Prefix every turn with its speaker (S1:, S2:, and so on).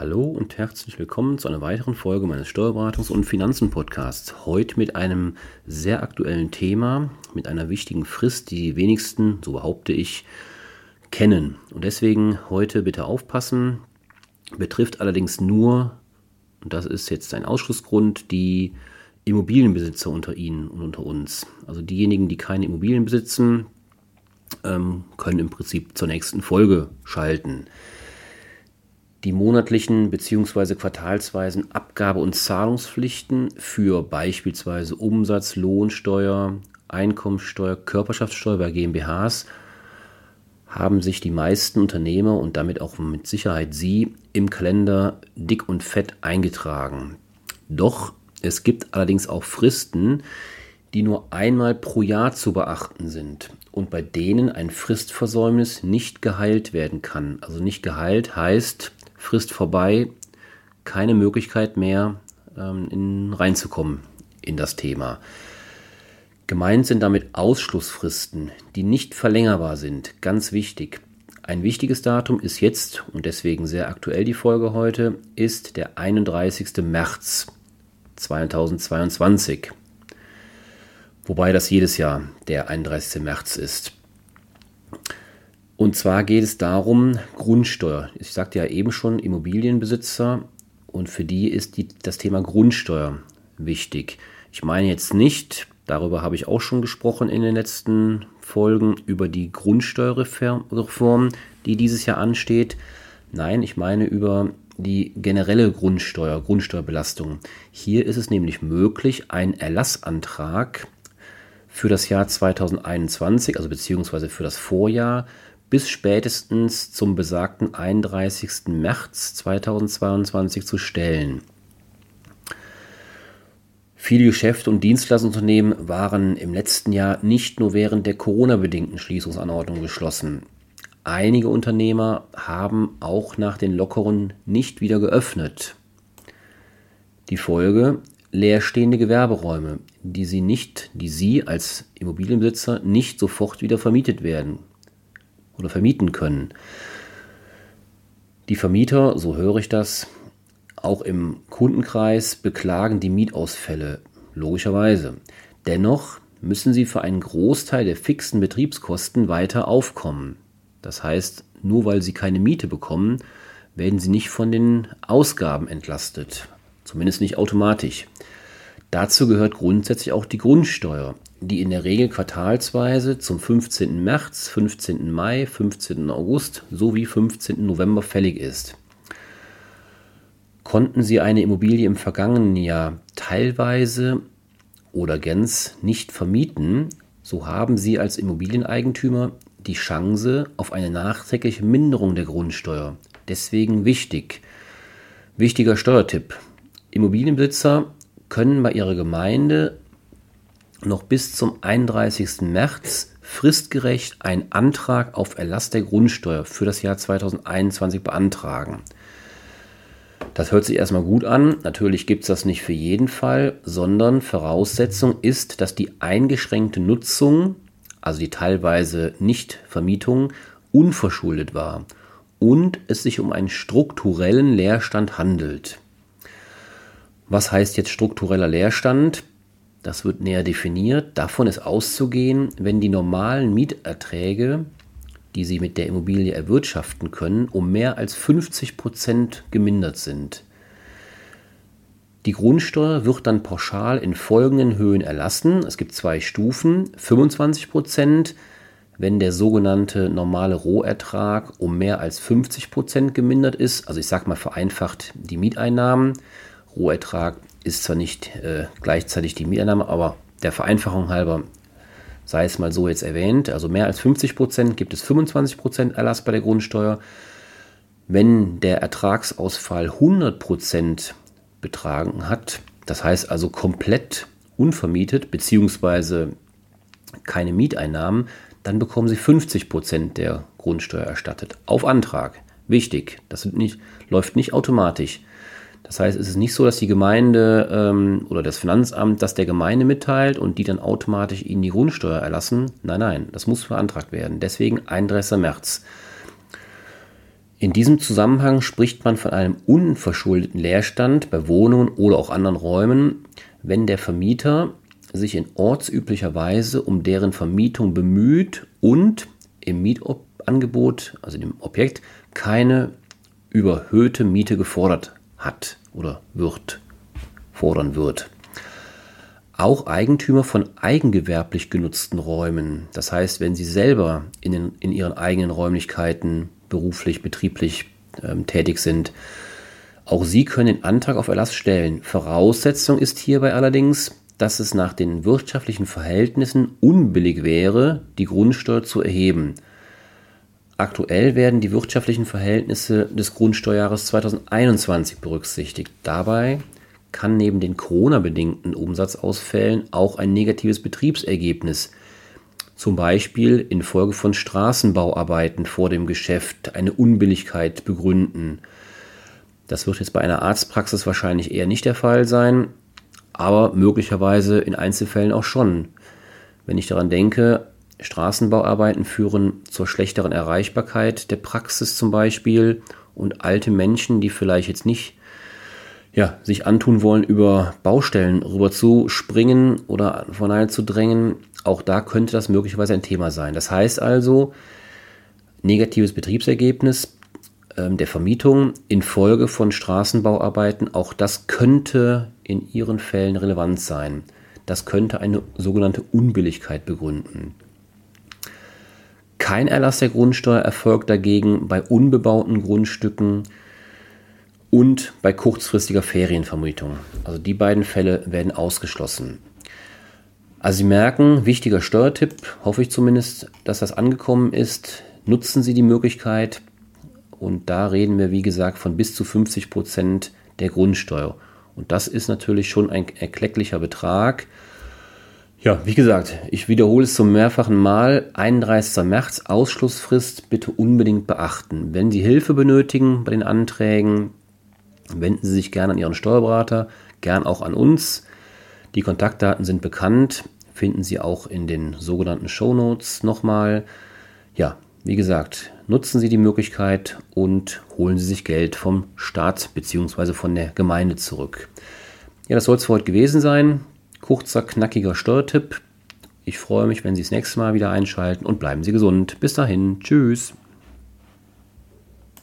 S1: Hallo und herzlich willkommen zu einer weiteren Folge meines Steuerberatungs- und Finanzen-Podcasts. Heute mit einem sehr aktuellen Thema, mit einer wichtigen Frist, die die wenigsten, so behaupte ich, kennen. Und deswegen heute bitte aufpassen, betrifft allerdings nur, und das ist jetzt ein Ausschlussgrund, die Immobilienbesitzer unter Ihnen und unter uns. Also diejenigen, die keine Immobilien besitzen, ähm, können im Prinzip zur nächsten Folge schalten die monatlichen bzw. quartalsweisen Abgabe- und Zahlungspflichten für beispielsweise Umsatz, Lohnsteuer, Einkommensteuer, Körperschaftssteuer bei GmbHs haben sich die meisten Unternehmer und damit auch mit Sicherheit Sie im Kalender dick und fett eingetragen. Doch es gibt allerdings auch Fristen, die nur einmal pro Jahr zu beachten sind und bei denen ein Fristversäumnis nicht geheilt werden kann. Also nicht geheilt heißt, Frist vorbei, keine Möglichkeit mehr ähm, in, reinzukommen in das Thema. Gemeint sind damit Ausschlussfristen, die nicht verlängerbar sind. Ganz wichtig. Ein wichtiges Datum ist jetzt, und deswegen sehr aktuell die Folge heute, ist der 31. März 2022. Wobei das jedes Jahr der 31. März ist. Und zwar geht es darum, Grundsteuer. Ich sagte ja eben schon, Immobilienbesitzer und für die ist die, das Thema Grundsteuer wichtig. Ich meine jetzt nicht, darüber habe ich auch schon gesprochen in den letzten Folgen, über die Grundsteuerreform, die dieses Jahr ansteht. Nein, ich meine über die generelle Grundsteuer, Grundsteuerbelastung. Hier ist es nämlich möglich, einen Erlassantrag für das Jahr 2021, also beziehungsweise für das Vorjahr, bis spätestens zum besagten 31. März 2022 zu stellen. Viele Geschäfte und Dienstleistungsunternehmen waren im letzten Jahr nicht nur während der Corona-bedingten Schließungsanordnung geschlossen. Einige Unternehmer haben auch nach den Lockeren nicht wieder geöffnet. Die Folge leerstehende Gewerberäume, die sie nicht, die sie als Immobilienbesitzer nicht sofort wieder vermietet werden oder vermieten können. Die Vermieter, so höre ich das, auch im Kundenkreis beklagen die Mietausfälle, logischerweise. Dennoch müssen sie für einen Großteil der fixen Betriebskosten weiter aufkommen. Das heißt, nur weil sie keine Miete bekommen, werden sie nicht von den Ausgaben entlastet. Zumindest nicht automatisch. Dazu gehört grundsätzlich auch die Grundsteuer die in der Regel quartalsweise zum 15. März, 15. Mai, 15. August sowie 15. November fällig ist. Konnten Sie eine Immobilie im vergangenen Jahr teilweise oder gänz nicht vermieten, so haben Sie als Immobilieneigentümer die Chance auf eine nachträgliche Minderung der Grundsteuer. Deswegen wichtig. Wichtiger Steuertipp. Immobilienbesitzer können bei ihrer Gemeinde noch bis zum 31. März fristgerecht einen Antrag auf Erlass der Grundsteuer für das Jahr 2021 beantragen. Das hört sich erstmal gut an. Natürlich gibt es das nicht für jeden Fall, sondern Voraussetzung ist, dass die eingeschränkte Nutzung, also die teilweise Nichtvermietung, unverschuldet war und es sich um einen strukturellen Leerstand handelt. Was heißt jetzt struktureller Leerstand? Das wird näher definiert. Davon ist auszugehen, wenn die normalen Mieterträge, die Sie mit der Immobilie erwirtschaften können, um mehr als 50 Prozent gemindert sind. Die Grundsteuer wird dann pauschal in folgenden Höhen erlassen. Es gibt zwei Stufen. 25 Prozent, wenn der sogenannte normale Rohertrag um mehr als 50 Prozent gemindert ist. Also ich sage mal vereinfacht die Mieteinnahmen. Rohertrag ist zwar nicht äh, gleichzeitig die Mieteinnahme, aber der Vereinfachung halber sei es mal so jetzt erwähnt. Also mehr als 50 Prozent gibt es 25 Prozent Erlass bei der Grundsteuer. Wenn der Ertragsausfall 100 Prozent betragen hat, das heißt also komplett unvermietet bzw. keine Mieteinnahmen, dann bekommen Sie 50 Prozent der Grundsteuer erstattet. Auf Antrag. Wichtig, das nicht, läuft nicht automatisch. Das heißt, es ist nicht so, dass die Gemeinde ähm, oder das Finanzamt das der Gemeinde mitteilt und die dann automatisch ihnen die Grundsteuer erlassen. Nein, nein, das muss beantragt werden. Deswegen 31. März. In diesem Zusammenhang spricht man von einem unverschuldeten Leerstand bei Wohnungen oder auch anderen Räumen, wenn der Vermieter sich in ortsüblicher Weise um deren Vermietung bemüht und im Mietangebot, also dem Objekt, keine überhöhte Miete gefordert hat oder wird, fordern wird. Auch Eigentümer von eigengewerblich genutzten Räumen, das heißt, wenn sie selber in, den, in ihren eigenen Räumlichkeiten beruflich, betrieblich ähm, tätig sind, auch sie können den Antrag auf Erlass stellen. Voraussetzung ist hierbei allerdings, dass es nach den wirtschaftlichen Verhältnissen unbillig wäre, die Grundsteuer zu erheben. Aktuell werden die wirtschaftlichen Verhältnisse des Grundsteuerjahres 2021 berücksichtigt. Dabei kann neben den Corona-bedingten Umsatzausfällen auch ein negatives Betriebsergebnis, zum Beispiel infolge von Straßenbauarbeiten vor dem Geschäft, eine Unbilligkeit begründen. Das wird jetzt bei einer Arztpraxis wahrscheinlich eher nicht der Fall sein, aber möglicherweise in Einzelfällen auch schon. Wenn ich daran denke, Straßenbauarbeiten führen zur schlechteren Erreichbarkeit der Praxis zum Beispiel und alte Menschen, die vielleicht jetzt nicht ja, sich antun wollen, über Baustellen rüber zu springen oder von einer zu drängen, auch da könnte das möglicherweise ein Thema sein. Das heißt also, negatives Betriebsergebnis äh, der Vermietung infolge von Straßenbauarbeiten, auch das könnte in Ihren Fällen relevant sein. Das könnte eine sogenannte Unbilligkeit begründen. Kein Erlass der Grundsteuer erfolgt dagegen bei unbebauten Grundstücken und bei kurzfristiger Ferienvermietung. Also die beiden Fälle werden ausgeschlossen. Also Sie merken, wichtiger Steuertipp, hoffe ich zumindest, dass das angekommen ist. Nutzen Sie die Möglichkeit und da reden wir, wie gesagt, von bis zu 50 Prozent der Grundsteuer. Und das ist natürlich schon ein erklecklicher Betrag. Ja, wie gesagt, ich wiederhole es zum mehrfachen Mal. 31. März, Ausschlussfrist, bitte unbedingt beachten. Wenn Sie Hilfe benötigen bei den Anträgen, wenden Sie sich gerne an Ihren Steuerberater, gern auch an uns. Die Kontaktdaten sind bekannt, finden Sie auch in den sogenannten Show Notes nochmal. Ja, wie gesagt, nutzen Sie die Möglichkeit und holen Sie sich Geld vom Staat bzw. von der Gemeinde zurück. Ja, das soll es für heute gewesen sein. Kurzer, knackiger Steuertipp. Ich freue mich, wenn Sie das nächste Mal wieder einschalten und bleiben Sie gesund. Bis dahin. Tschüss.